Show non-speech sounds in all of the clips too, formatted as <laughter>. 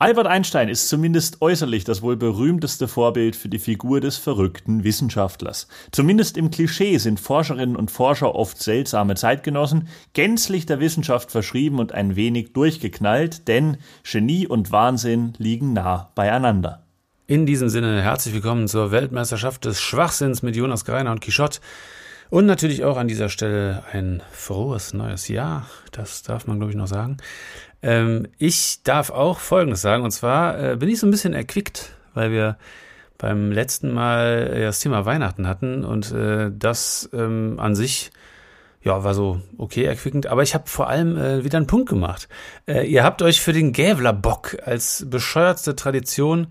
Albert Einstein ist zumindest äußerlich das wohl berühmteste Vorbild für die Figur des verrückten Wissenschaftlers. Zumindest im Klischee sind Forscherinnen und Forscher oft seltsame Zeitgenossen, gänzlich der Wissenschaft verschrieben und ein wenig durchgeknallt, denn Genie und Wahnsinn liegen nah beieinander. In diesem Sinne herzlich willkommen zur Weltmeisterschaft des Schwachsinns mit Jonas Greiner und Quichotte. Und natürlich auch an dieser Stelle ein frohes neues Jahr. Das darf man, glaube ich, noch sagen. Ähm, ich darf auch Folgendes sagen, und zwar äh, bin ich so ein bisschen erquickt, weil wir beim letzten Mal äh, das Thema Weihnachten hatten und äh, das ähm, an sich ja, war so okay erquickend, aber ich habe vor allem äh, wieder einen Punkt gemacht. Äh, ihr habt euch für den Gävlerbock als bescheuertste Tradition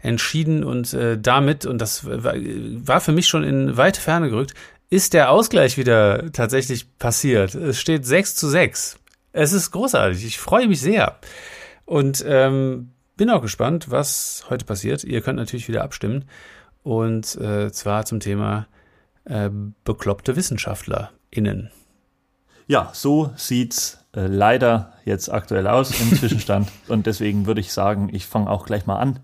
entschieden und äh, damit, und das war, für mich schon in weite Ferne gerückt, ist der Ausgleich wieder tatsächlich passiert. Es steht 6 zu 6. Es ist großartig. Ich freue mich sehr. Und ähm, bin auch gespannt, was heute passiert. Ihr könnt natürlich wieder abstimmen. Und äh, zwar zum Thema äh, bekloppte WissenschaftlerInnen. Ja, so sieht's äh, leider jetzt aktuell aus im Zwischenstand. <laughs> Und deswegen würde ich sagen, ich fange auch gleich mal an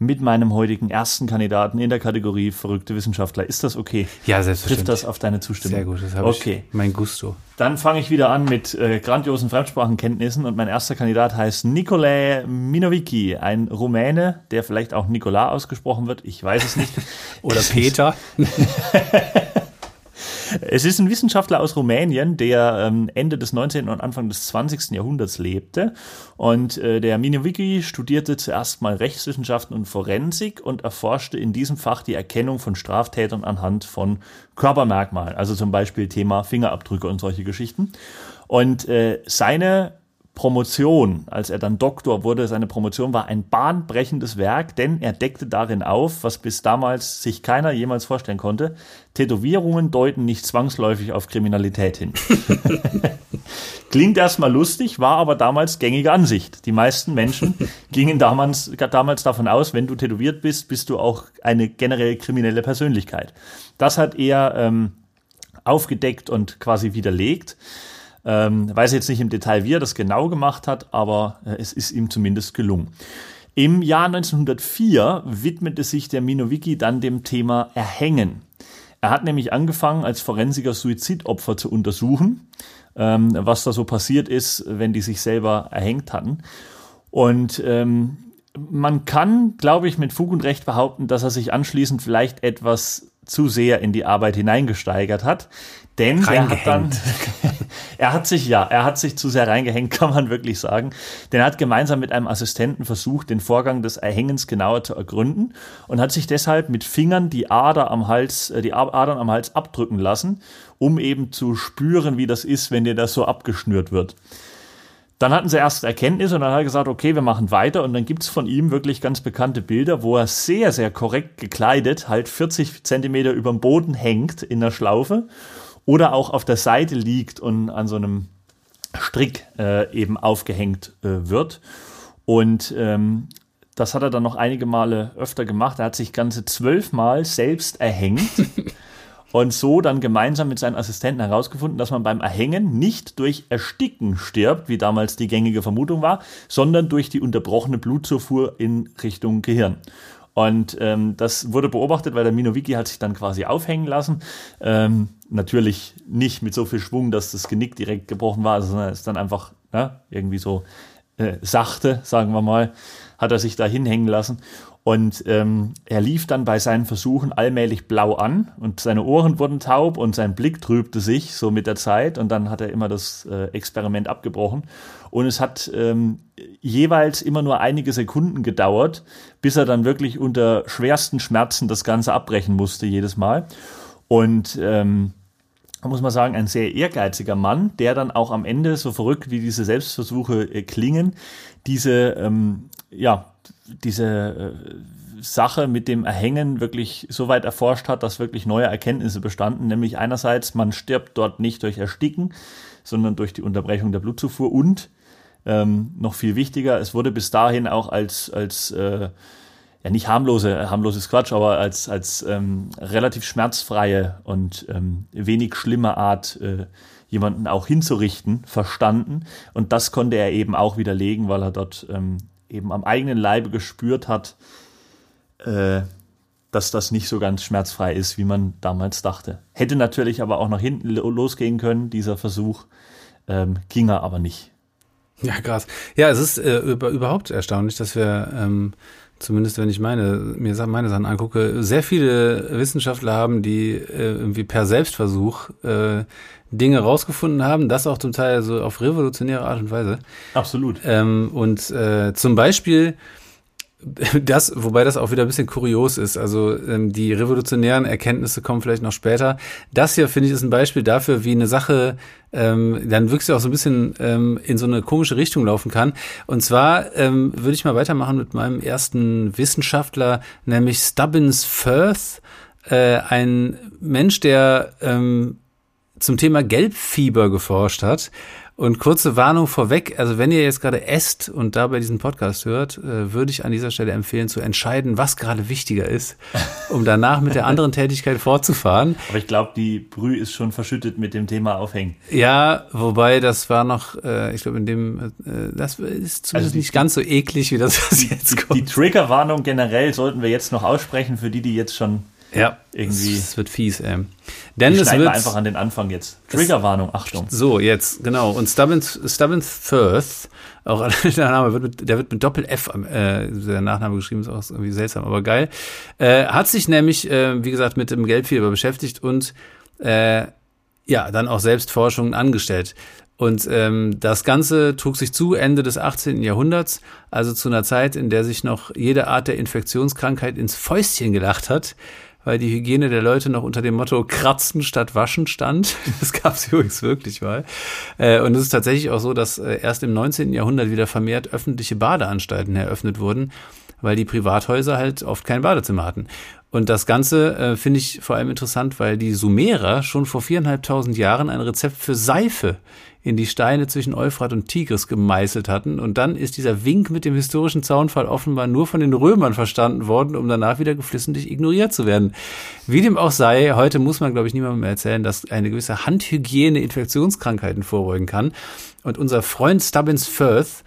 mit meinem heutigen ersten Kandidaten in der Kategorie verrückte Wissenschaftler. Ist das okay? Ja, selbstverständlich. Trifft das auf deine Zustimmung? Sehr gut, das habe okay. ich mein Gusto. Dann fange ich wieder an mit äh, grandiosen Fremdsprachenkenntnissen und mein erster Kandidat heißt Nicolae Minovici, ein Rumäne, der vielleicht auch Nikola ausgesprochen wird, ich weiß es nicht. <laughs> Oder Peter. <laughs> Es ist ein Wissenschaftler aus Rumänien, der ähm, Ende des 19. und Anfang des 20. Jahrhunderts lebte. Und äh, der Minowicki studierte zuerst mal Rechtswissenschaften und Forensik und erforschte in diesem Fach die Erkennung von Straftätern anhand von Körpermerkmalen, also zum Beispiel Thema Fingerabdrücke und solche Geschichten. Und äh, seine Promotion, als er dann Doktor wurde, seine Promotion war ein bahnbrechendes Werk, denn er deckte darin auf, was bis damals sich keiner jemals vorstellen konnte. Tätowierungen deuten nicht zwangsläufig auf Kriminalität hin. <laughs> Klingt erstmal lustig, war aber damals gängige Ansicht. Die meisten Menschen <laughs> gingen damals, damals davon aus, wenn du tätowiert bist, bist du auch eine generell kriminelle Persönlichkeit. Das hat er ähm, aufgedeckt und quasi widerlegt. Ähm, weiß jetzt nicht im Detail, wie er das genau gemacht hat, aber äh, es ist ihm zumindest gelungen. Im Jahr 1904 widmete sich der Minowicki dann dem Thema Erhängen. Er hat nämlich angefangen, als Forensiker Suizidopfer zu untersuchen, ähm, was da so passiert ist, wenn die sich selber erhängt hatten. Und ähm, man kann, glaube ich, mit Fug und Recht behaupten, dass er sich anschließend vielleicht etwas zu sehr in die Arbeit hineingesteigert hat. Denn er hat dann, <laughs> er hat sich, ja, er hat sich zu sehr reingehängt, <laughs> kann man wirklich sagen. Denn er hat gemeinsam mit einem Assistenten versucht, den Vorgang des Erhängens genauer zu ergründen und hat sich deshalb mit Fingern die Ader am Hals, äh, die Adern am Hals abdrücken lassen, um eben zu spüren, wie das ist, wenn dir das so abgeschnürt wird. Dann hatten sie erst Erkenntnis und dann hat er gesagt, okay, wir machen weiter. Und dann gibt's von ihm wirklich ganz bekannte Bilder, wo er sehr, sehr korrekt gekleidet, halt 40 Zentimeter über dem Boden hängt in der Schlaufe oder auch auf der Seite liegt und an so einem Strick äh, eben aufgehängt äh, wird. Und ähm, das hat er dann noch einige Male öfter gemacht. Er hat sich ganze zwölfmal selbst erhängt <laughs> und so dann gemeinsam mit seinen Assistenten herausgefunden, dass man beim Erhängen nicht durch Ersticken stirbt, wie damals die gängige Vermutung war, sondern durch die unterbrochene Blutzufuhr in Richtung Gehirn. Und ähm, das wurde beobachtet, weil der Minowicki hat sich dann quasi aufhängen lassen. Ähm, natürlich nicht mit so viel Schwung, dass das Genick direkt gebrochen war, sondern ist dann einfach ja, irgendwie so äh, sachte, sagen wir mal, hat er sich da hinhängen lassen. Und ähm, er lief dann bei seinen Versuchen allmählich blau an und seine Ohren wurden taub und sein Blick trübte sich so mit der Zeit und dann hat er immer das äh, Experiment abgebrochen. Und es hat ähm, jeweils immer nur einige Sekunden gedauert, bis er dann wirklich unter schwersten Schmerzen das Ganze abbrechen musste jedes Mal. Und ähm, muss man sagen, ein sehr ehrgeiziger Mann, der dann auch am Ende, so verrückt wie diese Selbstversuche äh, klingen, diese, ähm, ja, diese äh, Sache mit dem Erhängen wirklich so weit erforscht hat, dass wirklich neue Erkenntnisse bestanden. Nämlich einerseits, man stirbt dort nicht durch Ersticken, sondern durch die Unterbrechung der Blutzufuhr und ähm, noch viel wichtiger, es wurde bis dahin auch als, als äh, ja nicht harmlose, harmloses Quatsch, aber als, als ähm, relativ schmerzfreie und ähm, wenig schlimme Art, äh, jemanden auch hinzurichten, verstanden. Und das konnte er eben auch widerlegen, weil er dort ähm, eben am eigenen Leibe gespürt hat, äh, dass das nicht so ganz schmerzfrei ist, wie man damals dachte. Hätte natürlich aber auch nach hinten losgehen können, dieser Versuch, ähm, ging er aber nicht. Ja, krass. Ja, es ist äh, über, überhaupt erstaunlich, dass wir, ähm, zumindest wenn ich meine, mir meine Sachen angucke, sehr viele Wissenschaftler haben, die äh, irgendwie per Selbstversuch äh, Dinge rausgefunden haben, das auch zum Teil so auf revolutionäre Art und Weise. Absolut. Ähm, und äh, zum Beispiel <laughs> das, wobei das auch wieder ein bisschen kurios ist. Also ähm, die revolutionären Erkenntnisse kommen vielleicht noch später. Das hier finde ich ist ein Beispiel dafür, wie eine Sache ähm, dann wirklich auch so ein bisschen ähm, in so eine komische Richtung laufen kann. Und zwar ähm, würde ich mal weitermachen mit meinem ersten Wissenschaftler, nämlich Stubbins Firth, äh, ein Mensch, der ähm, zum Thema Gelbfieber geforscht hat und kurze Warnung vorweg, also wenn ihr jetzt gerade esst und dabei diesen Podcast hört, äh, würde ich an dieser Stelle empfehlen zu entscheiden, was gerade wichtiger ist, <laughs> um danach mit der anderen Tätigkeit fortzufahren. Aber ich glaube, die Brühe ist schon verschüttet mit dem Thema Aufhängen. Ja, wobei das war noch, äh, ich glaube, in dem, äh, das ist zumindest also die, nicht ganz so eklig, wie das, was jetzt kommt. Die Triggerwarnung generell sollten wir jetzt noch aussprechen für die, die jetzt schon ja, irgendwie. Es wird fies, ey. Denn es wird einfach an den Anfang jetzt. Triggerwarnung, Achtung. So, jetzt, genau. Und Stubbins, Stubbins Firth, auch <laughs> der Name wird mit, der wird mit Doppel F, äh, der Nachname geschrieben, ist auch irgendwie seltsam, aber geil. Äh, hat sich nämlich, äh, wie gesagt, mit dem Gelbfieber beschäftigt und äh, ja, dann auch selbst Forschungen angestellt. Und ähm, das Ganze trug sich zu Ende des 18. Jahrhunderts, also zu einer Zeit, in der sich noch jede Art der Infektionskrankheit ins Fäustchen gelacht hat weil die Hygiene der Leute noch unter dem Motto Kratzen statt Waschen stand. <laughs> Das gab es übrigens wirklich mal. Äh, und es ist tatsächlich auch so, dass äh, erst im 19. Jahrhundert wieder vermehrt öffentliche Badeanstalten eröffnet wurden, weil die Privathäuser halt oft kein Badezimmer hatten. Und das Ganze äh, finde ich vor allem interessant, weil die Sumerer schon vor viereinhalbtausend Jahren ein Rezept für Seife in die Steine zwischen Euphrat und Tigris gemeißelt hatten. Und dann ist dieser Wink mit dem historischen Zaunfall offenbar nur von den Römern verstanden worden, um danach wieder geflissentlich ignoriert zu werden. Wie dem auch sei, heute muss man, glaube ich, niemandem erzählen, dass eine gewisse Handhygiene Infektionskrankheiten vorbeugen kann. Und unser Freund Stubbins Firth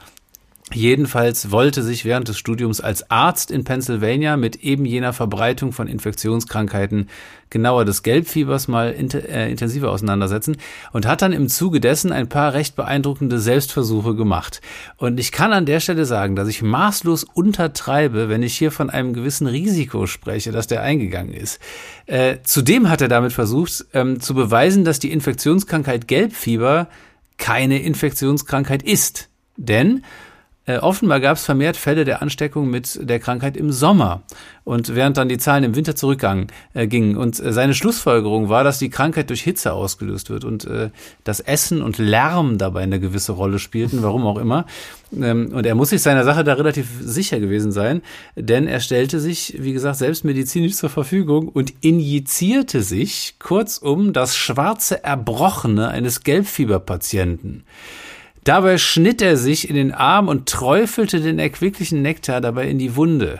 Jedenfalls wollte sich während des Studiums als Arzt in Pennsylvania mit eben jener Verbreitung von Infektionskrankheiten genauer des Gelbfiebers mal int äh, intensiver auseinandersetzen und hat dann im Zuge dessen ein paar recht beeindruckende Selbstversuche gemacht. Und ich kann an der Stelle sagen, dass ich maßlos untertreibe, wenn ich hier von einem gewissen Risiko spreche, dass der eingegangen ist. Äh, zudem hat er damit versucht, ähm, zu beweisen, dass die Infektionskrankheit Gelbfieber keine Infektionskrankheit ist. Denn äh, offenbar gab es vermehrt Fälle der Ansteckung mit der Krankheit im Sommer und während dann die Zahlen im Winter zurückgingen. Äh. Und äh, seine Schlussfolgerung war, dass die Krankheit durch Hitze ausgelöst wird und äh, das Essen und Lärm dabei eine gewisse Rolle spielten, warum auch immer. Ähm, und er muss sich seiner Sache da relativ sicher gewesen sein, denn er stellte sich, wie gesagt, selbst medizinisch zur Verfügung und injizierte sich kurzum das schwarze Erbrochene eines Gelbfieberpatienten. Dabei schnitt er sich in den Arm und träufelte den erquicklichen Nektar dabei in die Wunde.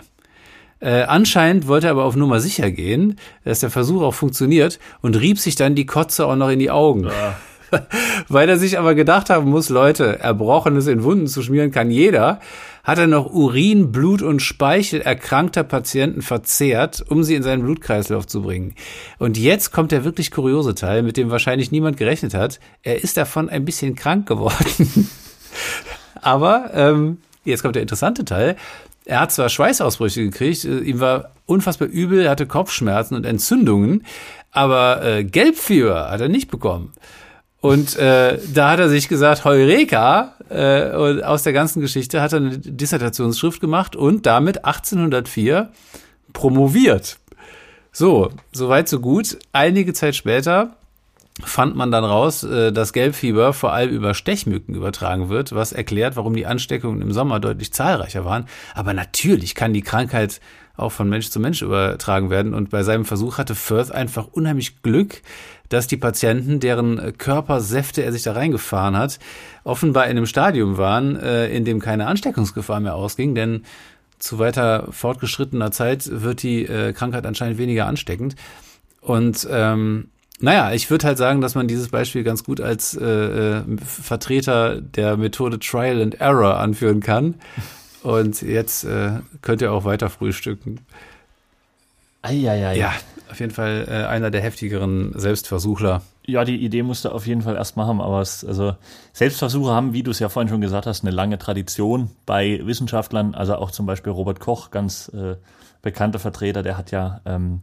Äh, anscheinend wollte er aber auf Nummer sicher gehen, dass der Versuch auch funktioniert und rieb sich dann die Kotze auch noch in die Augen. Ja. <laughs> Weil er sich aber gedacht haben muss, Leute, Erbrochenes in Wunden zu schmieren kann jeder, hat er noch Urin, Blut und Speichel erkrankter Patienten verzehrt, um sie in seinen Blutkreislauf zu bringen. Und jetzt kommt der wirklich kuriose Teil, mit dem wahrscheinlich niemand gerechnet hat. Er ist davon ein bisschen krank geworden. <laughs> aber ähm, jetzt kommt der interessante Teil. Er hat zwar Schweißausbrüche gekriegt, äh, ihm war unfassbar übel, er hatte Kopfschmerzen und Entzündungen, aber äh, Gelbfieber hat er nicht bekommen. Und äh, da hat er sich gesagt, Heureka, äh, und aus der ganzen Geschichte hat er eine Dissertationsschrift gemacht und damit 1804 promoviert. So, soweit so gut. Einige Zeit später fand man dann raus, äh, dass Gelbfieber vor allem über Stechmücken übertragen wird, was erklärt, warum die Ansteckungen im Sommer deutlich zahlreicher waren. Aber natürlich kann die Krankheit auch von Mensch zu Mensch übertragen werden. Und bei seinem Versuch hatte Firth einfach unheimlich Glück, dass die Patienten, deren Körpersäfte er sich da reingefahren hat, offenbar in einem Stadium waren, äh, in dem keine Ansteckungsgefahr mehr ausging, denn zu weiter fortgeschrittener Zeit wird die äh, Krankheit anscheinend weniger ansteckend. Und ähm, naja, ich würde halt sagen, dass man dieses Beispiel ganz gut als äh, äh Vertreter der Methode Trial and Error anführen kann. Und jetzt äh, könnt ihr auch weiter frühstücken. Eieiei. Ja, auf jeden Fall äh, einer der heftigeren Selbstversuchler. Ja, die Idee musst du auf jeden Fall erstmal haben, aber es, also Selbstversuche haben, wie du es ja vorhin schon gesagt hast, eine lange Tradition bei Wissenschaftlern, also auch zum Beispiel Robert Koch, ganz äh, bekannter Vertreter, der hat ja ähm,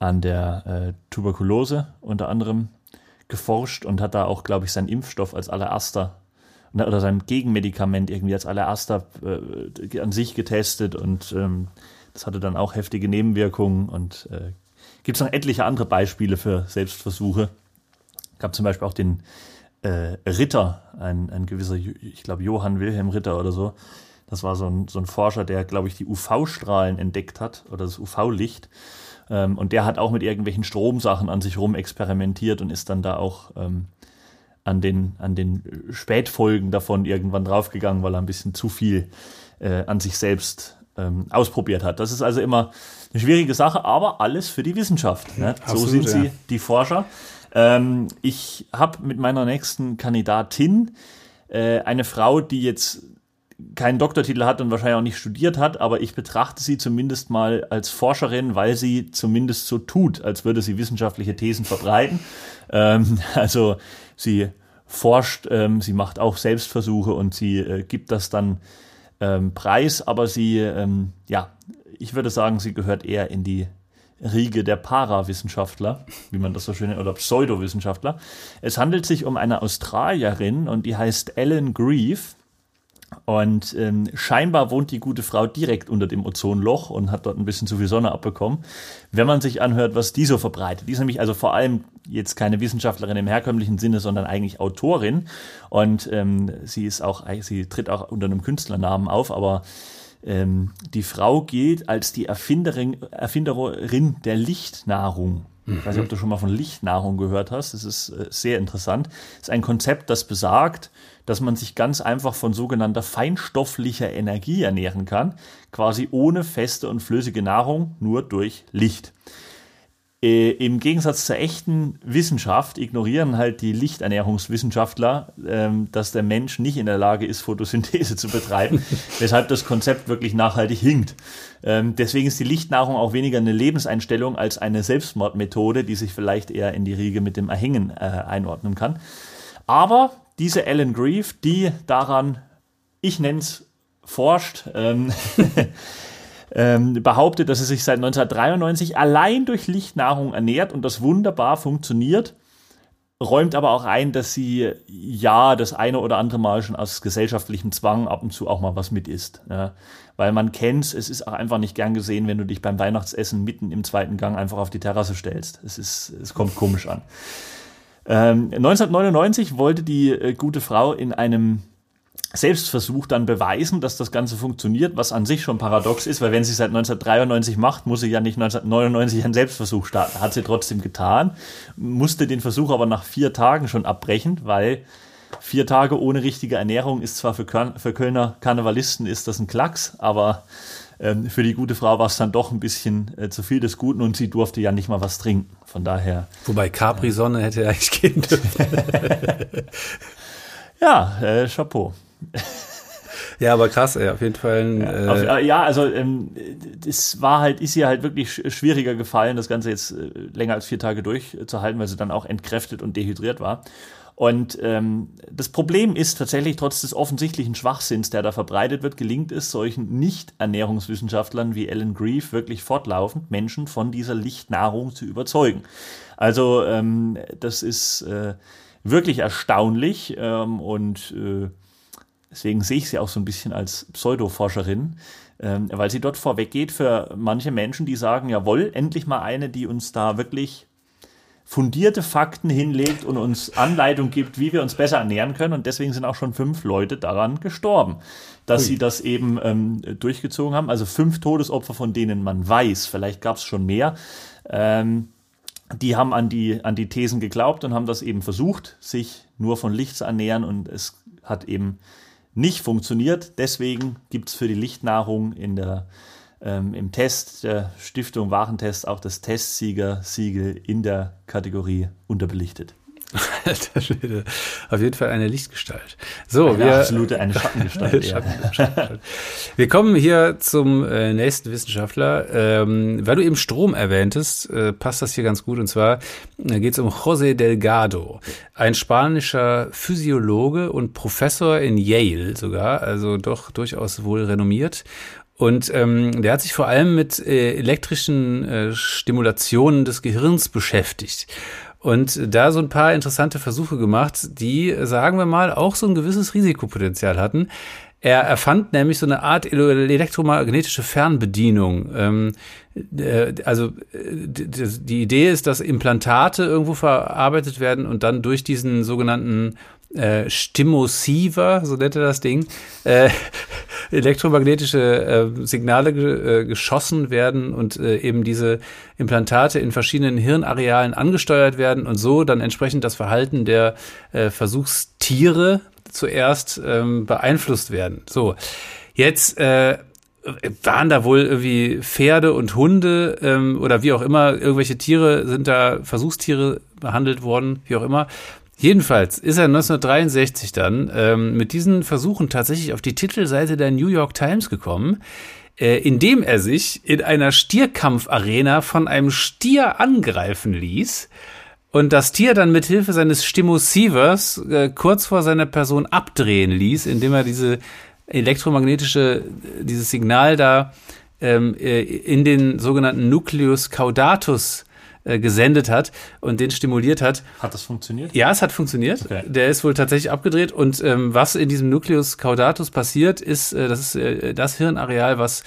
an der äh, Tuberkulose unter anderem geforscht und hat da auch, glaube ich, seinen Impfstoff als allererster oder sein Gegenmedikament irgendwie als allererster äh, an sich getestet und ähm, das hatte dann auch heftige Nebenwirkungen und äh, gibt es noch etliche andere Beispiele für Selbstversuche. Gab zum Beispiel auch den äh, Ritter, ein, ein gewisser, ich glaube Johann Wilhelm Ritter oder so. Das war so ein, so ein Forscher, der, glaube ich, die UV-Strahlen entdeckt hat oder das UV-Licht. Ähm, und der hat auch mit irgendwelchen Stromsachen an sich rum experimentiert und ist dann da auch ähm, an, den, an den Spätfolgen davon irgendwann draufgegangen, weil er ein bisschen zu viel äh, an sich selbst ähm, ausprobiert hat. Das ist also immer eine schwierige Sache, aber alles für die Wissenschaft. Ne? Absolut, so sind sie, die Forscher. Ähm, ich habe mit meiner nächsten Kandidatin äh, eine Frau, die jetzt keinen Doktortitel hat und wahrscheinlich auch nicht studiert hat, aber ich betrachte sie zumindest mal als Forscherin, weil sie zumindest so tut, als würde sie wissenschaftliche Thesen verbreiten. <laughs> Ähm, also sie forscht, ähm, sie macht auch Selbstversuche und sie äh, gibt das dann ähm, preis, aber sie, ähm, ja, ich würde sagen, sie gehört eher in die Riege der Parawissenschaftler, wie man das so schön nennt, oder Pseudowissenschaftler. Es handelt sich um eine Australierin und die heißt Ellen Grieve. Und ähm, scheinbar wohnt die gute Frau direkt unter dem Ozonloch und hat dort ein bisschen zu viel Sonne abbekommen. Wenn man sich anhört, was die so verbreitet. Die ist nämlich also vor allem jetzt keine Wissenschaftlerin im herkömmlichen Sinne, sondern eigentlich Autorin. Und ähm, sie ist auch, sie tritt auch unter einem Künstlernamen auf, aber ähm, die Frau gilt als die Erfinderin, Erfinderin der Lichtnahrung. Ich weiß nicht, ob du schon mal von Lichtnahrung gehört hast. Das ist äh, sehr interessant. Das ist ein Konzept, das besagt, dass man sich ganz einfach von sogenannter feinstofflicher Energie ernähren kann, quasi ohne feste und flüssige Nahrung, nur durch Licht. Äh, Im Gegensatz zur echten Wissenschaft ignorieren halt die Lichternährungswissenschaftler, ähm, dass der Mensch nicht in der Lage ist, Photosynthese zu betreiben, <laughs> weshalb das Konzept wirklich nachhaltig hinkt. Ähm, deswegen ist die Lichtnahrung auch weniger eine Lebenseinstellung als eine Selbstmordmethode, die sich vielleicht eher in die Riege mit dem Erhängen äh, einordnen kann. Aber diese Ellen Grieve, die daran, ich nenne es, forscht, ähm, <laughs> ähm, behauptet, dass er sich seit 1993 allein durch Lichtnahrung ernährt und das wunderbar funktioniert, räumt aber auch ein, dass sie ja das eine oder andere Mal schon aus gesellschaftlichem Zwang ab und zu auch mal was mit isst. Ja. Weil man kennt es ist auch einfach nicht gern gesehen, wenn du dich beim Weihnachtsessen mitten im zweiten Gang einfach auf die Terrasse stellst. Es, ist, es kommt komisch an. Ähm, 1999 wollte die äh, gute Frau in einem Selbstversuch dann beweisen, dass das Ganze funktioniert, was an sich schon paradox ist, weil wenn sie seit 1993 macht, muss sie ja nicht 1999 einen Selbstversuch starten. Hat sie trotzdem getan, musste den Versuch aber nach vier Tagen schon abbrechen, weil vier Tage ohne richtige Ernährung ist zwar für, Köln, für Kölner Karnevalisten ist das ein Klacks, aber ähm, für die gute Frau war es dann doch ein bisschen äh, zu viel des Guten und sie durfte ja nicht mal was trinken. Von daher. Wobei Capri-Sonne hätte eigentlich gehen dürfen. <laughs> ja, äh, Chapeau. <laughs> Ja, aber krass, ey, auf jeden Fall. ja, auf, äh, ja, also ähm, das war halt, ist ihr halt wirklich schwieriger gefallen, das Ganze jetzt äh, länger als vier Tage durchzuhalten, weil sie dann auch entkräftet und dehydriert war. Und ähm, das Problem ist tatsächlich, trotz des offensichtlichen Schwachsinns, der da verbreitet wird, gelingt es solchen Nicht-Ernährungswissenschaftlern wie Ellen Grieve wirklich fortlaufend, Menschen von dieser Lichtnahrung zu überzeugen. Also ähm, das ist äh, wirklich erstaunlich ähm, und äh, Deswegen sehe ich sie auch so ein bisschen als Pseudoforscherin, ähm, weil sie dort vorweggeht für manche Menschen, die sagen, jawohl, endlich mal eine, die uns da wirklich fundierte Fakten hinlegt und uns Anleitung gibt, wie wir uns besser ernähren können. Und deswegen sind auch schon fünf Leute daran gestorben, dass Ui. sie das eben ähm, durchgezogen haben. Also fünf Todesopfer, von denen man weiß, vielleicht gab es schon mehr. Ähm, die haben an die, an die Thesen geglaubt und haben das eben versucht, sich nur von Licht zu ernähren. Und es hat eben nicht funktioniert. Deswegen gibt es für die Lichtnahrung in der, ähm, im Test der Stiftung Warentest auch das Testsieger-Siegel in der Kategorie unterbelichtet. <laughs> Alter Schwede. Auf jeden Fall eine Lichtgestalt. So, Eine wir, absolute, eine Schattengestalt. ja. Schatten- Schatten- wir kommen hier zum äh, nächsten Wissenschaftler. Ähm, weil du eben Strom erwähntest, äh, passt das hier ganz gut. Und zwar äh, geht es um José Delgado, ein spanischer Physiologe und Professor in Yale sogar, also doch durchaus wohl renommiert. Und ähm, der hat sich vor allem mit äh, elektrischen äh, Stimulationen des Gehirns beschäftigt. Und da so ein paar interessante Versuche gemacht, die, sagen wir mal, auch so ein gewisses Risikopotenzial hatten. Er erfand nämlich so eine Art elektromagnetische Fernbedienung. Ähm, äh, also äh, die Idee ist, dass Implantate irgendwo verarbeitet werden und dann durch diesen sogenannten äh, Stimosiver, so nennt er das Ding, äh, <laughs> elektromagnetische äh, Signale ge äh, geschossen werden und äh, eben diese Implantate in verschiedenen Hirnarealen angesteuert werden und so dann entsprechend das Verhalten der äh, Versuchstiere zuerst ähm, beeinflusst werden. So, jetzt äh, waren da wohl irgendwie Pferde und Hunde ähm, oder wie auch immer, irgendwelche Tiere sind da Versuchstiere behandelt worden, wie auch immer. Jedenfalls ist er 1963 dann ähm, mit diesen Versuchen tatsächlich auf die Titelseite der New York Times gekommen, äh, indem er sich in einer Stierkampfarena von einem Stier angreifen ließ und das Tier dann mit Hilfe seines Stimosivers äh, kurz vor seiner Person abdrehen ließ, indem er diese elektromagnetische, dieses Signal da ähm, äh, in den sogenannten Nucleus caudatus äh, gesendet hat und den stimuliert hat. Hat das funktioniert? Ja, es hat funktioniert. Okay. Der ist wohl tatsächlich abgedreht. Und ähm, was in diesem Nucleus caudatus passiert, ist, äh, das ist äh, das Hirnareal, was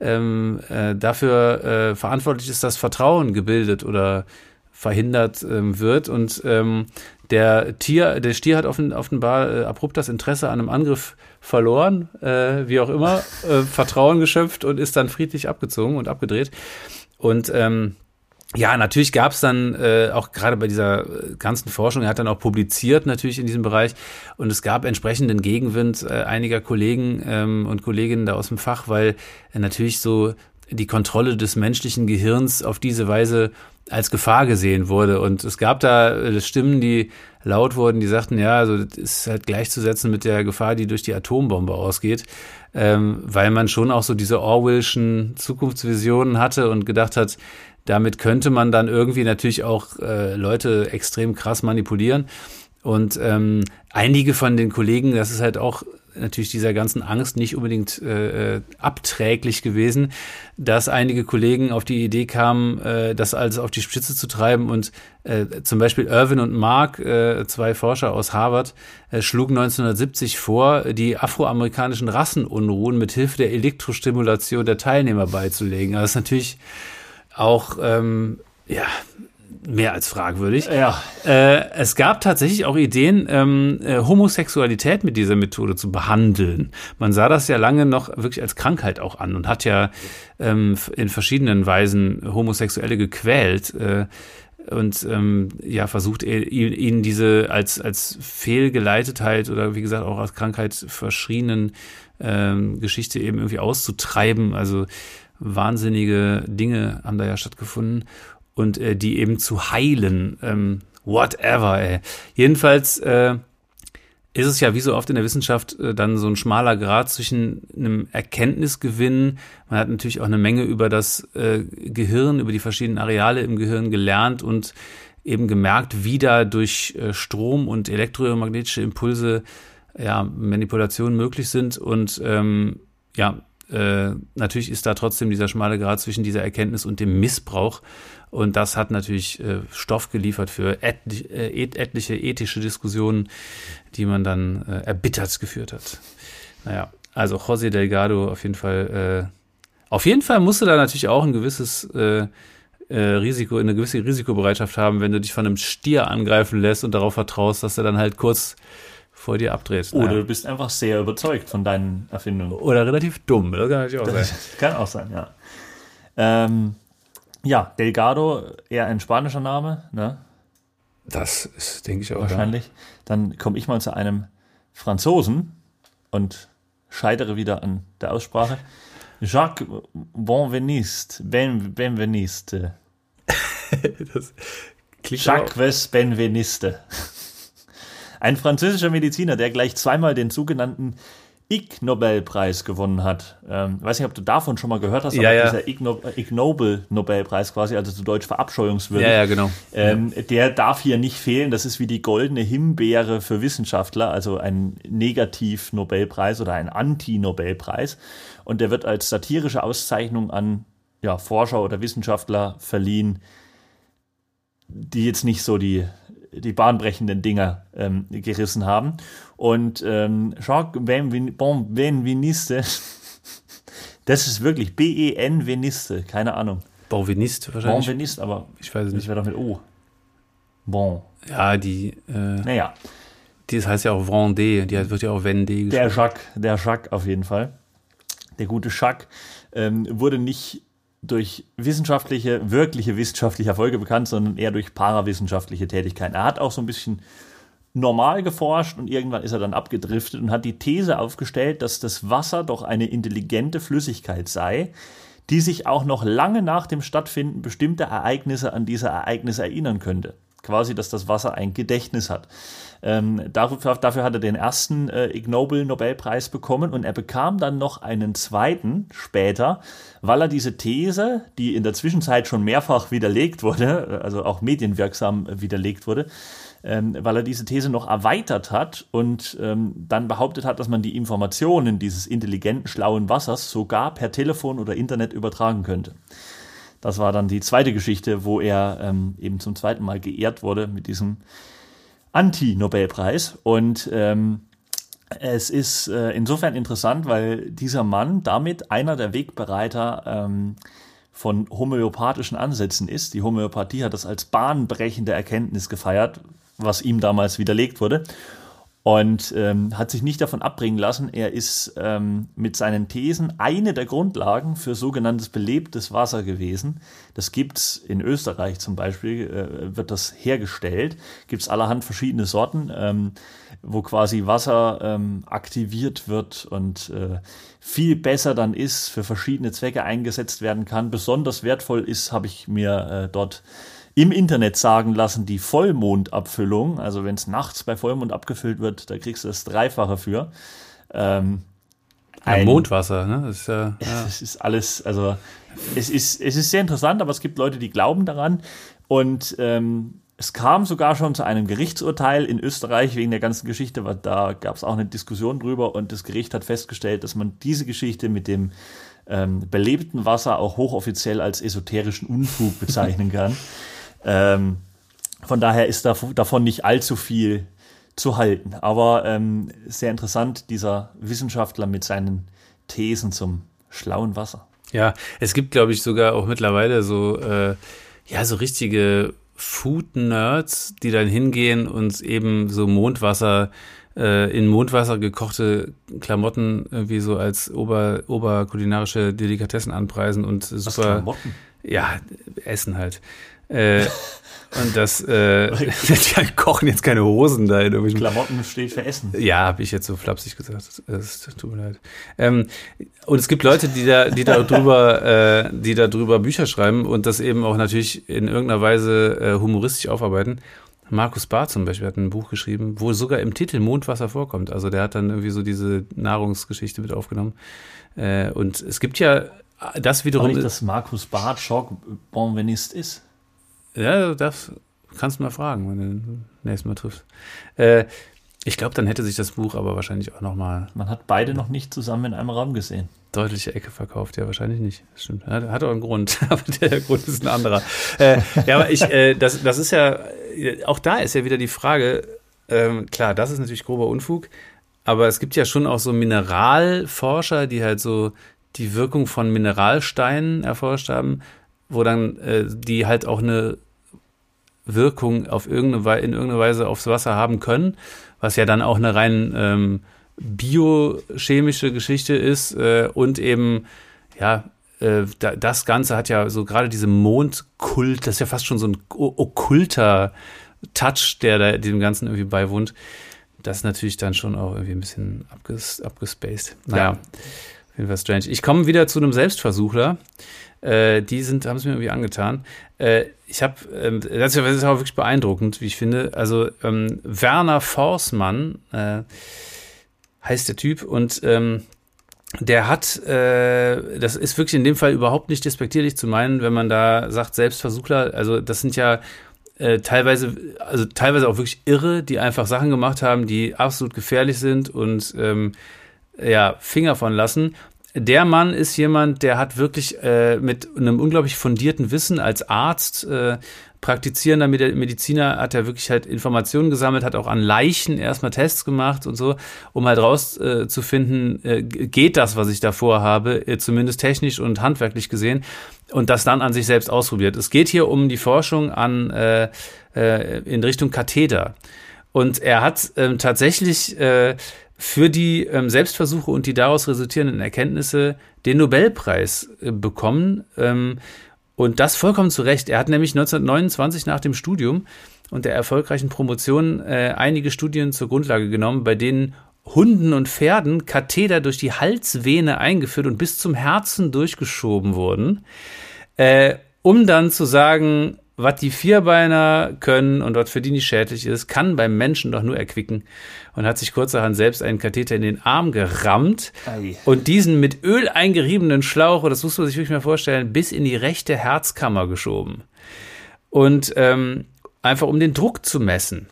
ähm, äh, dafür äh, verantwortlich ist, dass Vertrauen gebildet oder verhindert ähm, wird. Und ähm, der Tier, der Stier hat offen, offenbar äh, abrupt das Interesse an einem Angriff verloren, äh, wie auch immer, äh, Vertrauen geschöpft und ist dann friedlich abgezogen und abgedreht. Und ähm, ja, natürlich gab es dann äh, auch gerade bei dieser äh, ganzen Forschung, er hat dann auch publiziert natürlich in diesem Bereich und es gab entsprechenden Gegenwind äh, einiger Kollegen ähm, und Kolleginnen da aus dem Fach, weil äh, natürlich so die Kontrolle des menschlichen Gehirns auf diese Weise als Gefahr gesehen wurde. Und es gab da äh, Stimmen, die laut wurden, die sagten, ja, also das ist halt gleichzusetzen mit der Gefahr, die durch die Atombombe ausgeht, ähm, weil man schon auch so diese Orwellschen Zukunftsvisionen hatte und gedacht hat, damit könnte man dann irgendwie natürlich auch äh, Leute extrem krass manipulieren. Und ähm, einige von den Kollegen, das ist halt auch natürlich dieser ganzen Angst nicht unbedingt äh, äh, abträglich gewesen, dass einige Kollegen auf die Idee kamen, äh, das alles auf die Spitze zu treiben und äh, zum Beispiel Irwin und Mark, äh, zwei Forscher aus Harvard, äh, schlugen 1970 vor, die afroamerikanischen Rassenunruhen mit Hilfe der Elektrostimulation der Teilnehmer beizulegen. Also das ist natürlich auch ähm, ja mehr als fragwürdig. Ja. Äh, es gab tatsächlich auch Ideen, ähm, äh, Homosexualität mit dieser Methode zu behandeln. Man sah das ja lange noch wirklich als Krankheit auch an und hat ja ähm, in verschiedenen Weisen Homosexuelle gequält. Äh, und ähm, ja versucht er, ihn- ihnen diese als als Fehlgeleitetheit oder wie gesagt auch als Krankheit verschriebenen ähm, Geschichte eben irgendwie auszutreiben. Also wahnsinnige Dinge haben da ja stattgefunden und äh, die eben zu heilen. Ähm, whatever, ey. Jedenfalls äh, ist es ja wie so oft in der Wissenschaft äh, dann so ein schmaler Grad zwischen einem Erkenntnisgewinn. Man hat natürlich auch eine Menge über das äh, Gehirn, über die verschiedenen Areale im Gehirn gelernt und eben gemerkt, wie da durch äh, Strom und elektromagnetische Impulse ja, Manipulationen möglich sind. Und ähm, ja, äh, natürlich ist da trotzdem dieser schmale Grad zwischen dieser Erkenntnis und dem Missbrauch. Und das hat natürlich äh, Stoff geliefert für etli äh, et etliche ethische Diskussionen, die man dann äh, erbittert geführt hat. Naja, also José Delgado auf jeden Fall. Äh, auf jeden Fall musst du da natürlich auch ein gewisses äh, Risiko, eine gewisse Risikobereitschaft haben, wenn du dich von einem Stier angreifen lässt und darauf vertraust, dass er dann halt kurz vor dir abdreht. Oder Naja. du bist einfach sehr überzeugt von deinen Erfindungen. Oder relativ dumm, das kann natürlich auch sein. Das <laughs> kann auch sein, ja. Ähm, ja, Delgado, eher ein spanischer Name, ne? Das ist, denke ich, auch. Wahrscheinlich. Dann komme ich mal zu einem Franzosen und scheitere wieder an der Aussprache. Jacques Benveniste. Ben, Benveniste. <laughs> Ja. Jacques Benveniste. Ein französischer Mediziner, der gleich zweimal den sogenannten Ig Nobelpreis gewonnen hat. Ähm, weiß nicht, ob du davon schon mal gehört hast, aber ja, ja. dieser Ig, no Ig Nobel Nobelpreis quasi, also zu Deutsch verabscheuungswürdig. Ja, ja, genau. Ähm, der darf hier nicht fehlen. Das ist wie die goldene Himbeere für Wissenschaftler, also ein Negativ-Nobelpreis oder ein Anti-Nobelpreis. Und der wird als satirische Auszeichnung an ja, Forscher oder Wissenschaftler verliehen, die jetzt nicht so die die bahnbrechenden Dinger ähm, gerissen haben. Und ähm, Jacques Benveniste, <laughs> das ist wirklich B-E-N-Veniste, keine Ahnung. Bonveniste wahrscheinlich. Bonveniste, aber ich weiß es nicht. Das wäre doch mit O. Bon. Ja, die. Äh, naja. Die heißt ja auch Vendée, die wird ja auch Vendée geschrieben. Der Jacques, der Jacques auf jeden Fall. Der gute Jacques ähm, wurde nicht durch wissenschaftliche, wirkliche wissenschaftliche Erfolge bekannt, sondern eher durch parawissenschaftliche Tätigkeiten. Er hat auch so ein bisschen normal geforscht und irgendwann ist er dann abgedriftet und hat die These aufgestellt, dass das Wasser doch eine intelligente Flüssigkeit sei, die sich auch noch lange nach dem Stattfinden bestimmter Ereignisse an diese Ereignisse erinnern könnte. Quasi, dass das Wasser ein Gedächtnis hat. Ähm, dafür, dafür hat er den ersten äh, Ig Nobel Nobelpreis bekommen und er bekam dann noch einen zweiten später, weil er diese These, die in der Zwischenzeit schon mehrfach widerlegt wurde, also auch medienwirksam widerlegt wurde, ähm, weil er diese These noch erweitert hat und ähm, dann behauptet hat, dass man die Informationen dieses intelligenten, schlauen Wassers sogar per Telefon oder Internet übertragen könnte. Das war dann die zweite Geschichte, wo er ähm, eben zum zweiten Mal geehrt wurde mit diesem Anti-Nobelpreis. Und ähm, es ist äh, insofern interessant, weil dieser Mann damit einer der Wegbereiter ähm, von homöopathischen Ansätzen ist. Die Homöopathie hat das als bahnbrechende Erkenntnis gefeiert, was ihm damals widerlegt wurde und ähm, hat sich nicht davon abbringen lassen. Er ist ähm, mit seinen Thesen eine der Grundlagen für sogenanntes belebtes Wasser gewesen. Das gibt's in Österreich zum Beispiel, äh, wird das hergestellt. Gibt's allerhand verschiedene Sorten, ähm, wo quasi Wasser ähm, aktiviert wird und äh, viel besser dann ist, für verschiedene Zwecke eingesetzt werden kann. Besonders wertvoll ist, habe ich mir äh, dort im Internet sagen lassen, die Vollmondabfüllung, also wenn es nachts bei Vollmond abgefüllt wird, da kriegst du das Dreifache für. Ähm, ein, Mondwasser, ne? Das ist, ja, <laughs> ja. Es ist alles, also es ist, es ist sehr interessant, aber es gibt Leute, die glauben daran. Und ähm, es kam sogar schon zu einem Gerichtsurteil in Österreich wegen der ganzen Geschichte, weil da gab es auch eine Diskussion drüber und das Gericht hat festgestellt, dass man diese Geschichte mit dem ähm, belebten Wasser auch hochoffiziell als esoterischen Unfug bezeichnen kann. <laughs> Ähm, von daher ist da, davon nicht allzu viel zu halten. Aber ähm, sehr interessant, dieser Wissenschaftler mit seinen Thesen zum schlauen Wasser. Ja, es gibt, glaube ich, sogar auch mittlerweile so, äh, ja, so richtige Food-Nerds, die dann hingehen und eben so Mondwasser, äh, in Mondwasser gekochte Klamotten irgendwie so als ober, oberkulinarische Delikatessen anpreisen und super. Was Klamotten? Ja, Essen halt. Äh, und das, äh, <laughs> <laughs> die kochen jetzt keine Hosen da in irgendwelchen. Klamotten steht für Essen. Ja, habe ich jetzt so flapsig gesagt. Es tut mir leid. Ähm, und es gibt Leute, die da, die da drüber, äh, die da drüber Bücher schreiben und das eben auch natürlich in irgendeiner Weise äh, humoristisch aufarbeiten. Markus Barth zum Beispiel hat ein Buch geschrieben, wo sogar im Titel Mondwasser vorkommt. Also der hat dann irgendwie so diese Nahrungsgeschichte mit aufgenommen. Äh, und es gibt ja das wiederum. Nicht, dass Markus Barth Schock Bonvenist ist. Ja, das kannst du mal fragen, wenn du nächstes Mal triffst. Äh, ich glaube, dann hätte sich das Buch aber wahrscheinlich auch noch mal. Man hat beide noch nicht zusammen in einem Raum gesehen. Deutliche Ecke verkauft, ja, wahrscheinlich nicht. Das stimmt. Hat, hat auch einen Grund, <laughs> aber der Grund ist ein anderer. äh, ja, aber ich, äh, das, das ist ja, auch da ist ja wieder die Frage, ähm, klar, das ist natürlich grober Unfug, aber es gibt ja schon auch so Mineralforscher, die halt so die Wirkung von Mineralsteinen erforscht haben wo dann äh, die halt auch eine Wirkung auf irgendeine, in irgendeiner Weise aufs Wasser haben können, was ja dann auch eine rein ähm, biochemische Geschichte ist äh, und eben, ja, äh, da, das Ganze hat ja so gerade diese Mondkult, das ist ja fast schon so ein okkulter Touch, der da dem Ganzen irgendwie beiwohnt. Das ist natürlich dann schon auch irgendwie ein bisschen abges abgespaced. Naja. Ja. Auf jeden Fall strange. Ich komme wieder zu einem Selbstversuchler. Äh, die sind, haben es mir irgendwie angetan. Äh, ich habe, ähm, das ist auch wirklich beeindruckend, wie ich finde. Also ähm, Werner Forsmann äh, heißt der Typ und ähm, der hat, äh, das ist wirklich in dem Fall überhaupt nicht despektierlich zu meinen, wenn man da sagt Selbstversuchler. Also das sind ja äh, teilweise, also teilweise auch wirklich irre, die einfach Sachen gemacht haben, die absolut gefährlich sind und ähm, ja, Finger von lassen. Der Mann ist jemand, der hat wirklich äh, mit einem unglaublich fundierten Wissen als Arzt, äh, praktizierender Mediziner, hat er wirklich halt Informationen gesammelt, hat auch an Leichen erstmal Tests gemacht und so, um halt rauszufinden, äh, geht das, was ich da vorhabe, äh, zumindest technisch und handwerklich gesehen, und das dann an sich selbst ausprobiert. Es geht hier um die Forschung an äh, äh, in Richtung Katheter. Und er hat ähm, tatsächlich äh, für die ähm, Selbstversuche und die daraus resultierenden Erkenntnisse den Nobelpreis äh, bekommen. Ähm, und das vollkommen zu Recht. Er hat nämlich 1929 nach dem Studium und der erfolgreichen Promotion äh, einige Studien zur Grundlage genommen, bei denen Hunden und Pferden Katheter durch die Halsvene eingeführt und bis zum Herzen durchgeschoben wurden, äh, um dann zu sagen, was die Vierbeiner können und was für die nicht schädlich ist, kann beim Menschen doch nur erquicken. Und hat sich kurzerhand selbst einen Katheter in den Arm gerammt Ei. und diesen mit Öl eingeriebenen Schlauch, das muss man sich wirklich mal vorstellen, bis in die rechte Herzkammer geschoben. Und ähm, einfach um den Druck zu messen.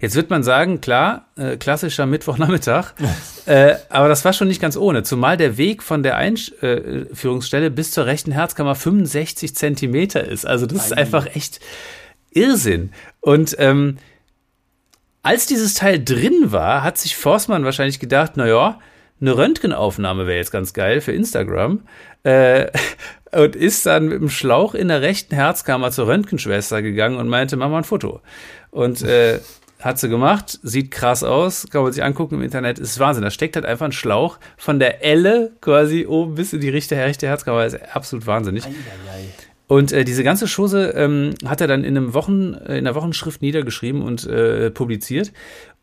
Jetzt wird man sagen, klar, äh, klassischer Mittwochnachmittag, <laughs> äh, aber das war schon nicht ganz ohne, zumal der Weg von der Einführungsstelle bis zur rechten Herzkammer 65 Zentimeter ist. Also das ist einfach echt Irrsinn. Und ähm, als dieses Teil drin war, hat sich Forstmann wahrscheinlich gedacht, naja, eine Röntgenaufnahme wäre jetzt ganz geil für Instagram. Äh, <laughs> und ist dann mit dem Schlauch in der rechten Herzkammer zur Röntgenschwester gegangen und meinte, mach mal ein Foto. Und äh, hat sie gemacht, sieht krass aus, kann man sich angucken im Internet, ist Wahnsinn. Da steckt halt einfach ein Schlauch von der Elle quasi oben bis in die rechte, rechte Herzkammer, ist absolut wahnsinnig. Ei, ei, ei. Und äh, diese ganze Chose ähm, hat er dann in einem Wochen, in einer Wochenschrift niedergeschrieben und äh, publiziert.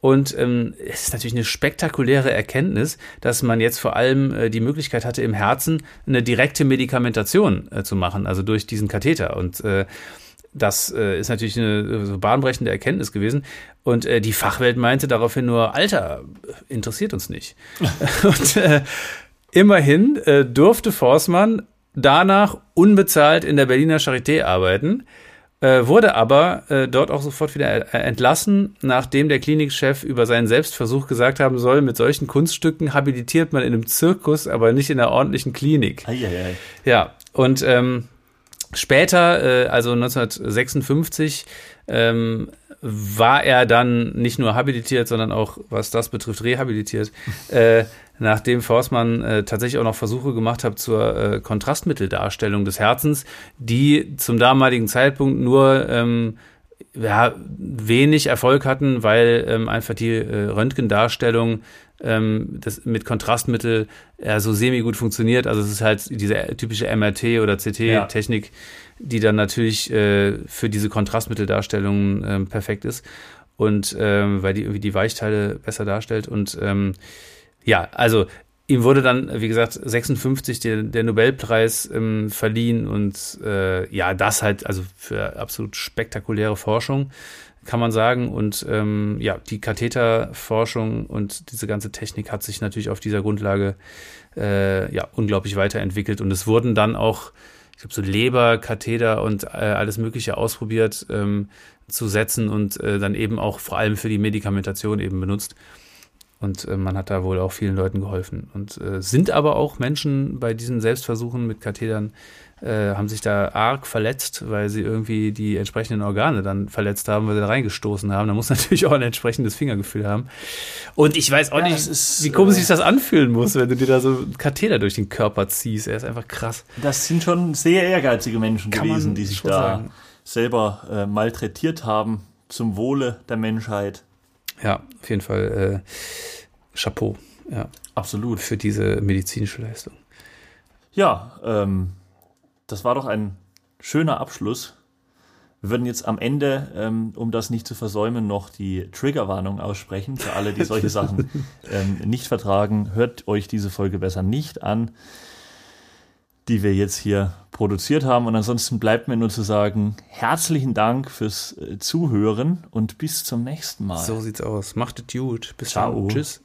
Und ähm, es ist natürlich eine spektakuläre Erkenntnis, dass man jetzt vor allem äh, die Möglichkeit hatte, im Herzen eine direkte Medikamentation äh, zu machen, also durch diesen Katheter. Und äh, das äh, ist natürlich eine so bahnbrechende Erkenntnis gewesen. Und äh, die Fachwelt meinte daraufhin nur, Alter, interessiert uns nicht. <laughs> und äh, immerhin äh, durfte Forstmann danach unbezahlt in der Berliner Charité arbeiten, äh, wurde aber äh, dort auch sofort wieder äh, entlassen, nachdem der Klinikchef über seinen Selbstversuch gesagt haben soll, mit solchen Kunststücken habilitiert man in einem Zirkus, aber nicht in einer ordentlichen Klinik. Ei, ei, ei. Ja, und ähm, Später, äh, also 1956, ähm, war er dann nicht nur habilitiert, sondern auch, was das betrifft, rehabilitiert, äh, nachdem Forstmann äh, tatsächlich auch noch Versuche gemacht hat zur äh, Kontrastmitteldarstellung des Herzens, die zum damaligen Zeitpunkt nur ähm, ja, wenig Erfolg hatten, weil ähm, einfach die äh, Röntgendarstellung ähm, das mit Kontrastmittel ja, so semi-gut funktioniert. Also es ist halt diese typische MRT- oder CT-Technik, ja. die dann natürlich äh, für diese Kontrastmitteldarstellung äh, perfekt ist. Und ähm, weil die irgendwie die Weichteile besser darstellt. Und ähm, ja, also ihm wurde dann, wie gesagt, 56 der, der Nobelpreis ähm, verliehen und äh, ja, das halt also für absolut spektakuläre Forschung kann man sagen. Und ähm, ja, die Katheterforschung und diese ganze Technik hat sich natürlich auf dieser Grundlage äh, ja unglaublich weiterentwickelt. Und es wurden dann auch, ich glaube, so Leberkatheter und äh, alles Mögliche ausprobiert ähm, zu setzen und äh, dann eben auch vor allem für die Medikamentation eben benutzt. Und äh, man hat da wohl auch vielen Leuten geholfen. Und äh, sind aber auch Menschen bei diesen Selbstversuchen mit Kathetern äh, haben sich da arg verletzt, weil sie irgendwie die entsprechenden Organe dann verletzt haben, weil sie da reingestoßen haben. Da muss <laughs> natürlich auch ein entsprechendes Fingergefühl haben. Und ich weiß auch ja, nicht, ist, wie komisch äh, sich das anfühlen muss, wenn du dir da so einen Katheter durch den Körper ziehst. Er ist einfach krass. Das sind schon sehr ehrgeizige Menschen Kann gewesen, die sich da sagen. selber äh, malträtiert haben zum Wohle der Menschheit. Ja, auf jeden Fall äh, Chapeau. Ja. Absolut. Für diese medizinische Leistung. Ja, ähm, das war doch ein schöner Abschluss. Wir würden jetzt am Ende, ähm, um das nicht zu versäumen, noch die Triggerwarnung aussprechen für alle, die solche Sachen <laughs> ähm, nicht vertragen. Hört euch diese Folge besser nicht an, die wir jetzt hier produziert haben. Und ansonsten bleibt mir nur zu sagen, herzlichen Dank fürs äh, Zuhören und bis zum nächsten Mal. So sieht's aus. Macht es gut. Bis Ciao. dann. Tschüss.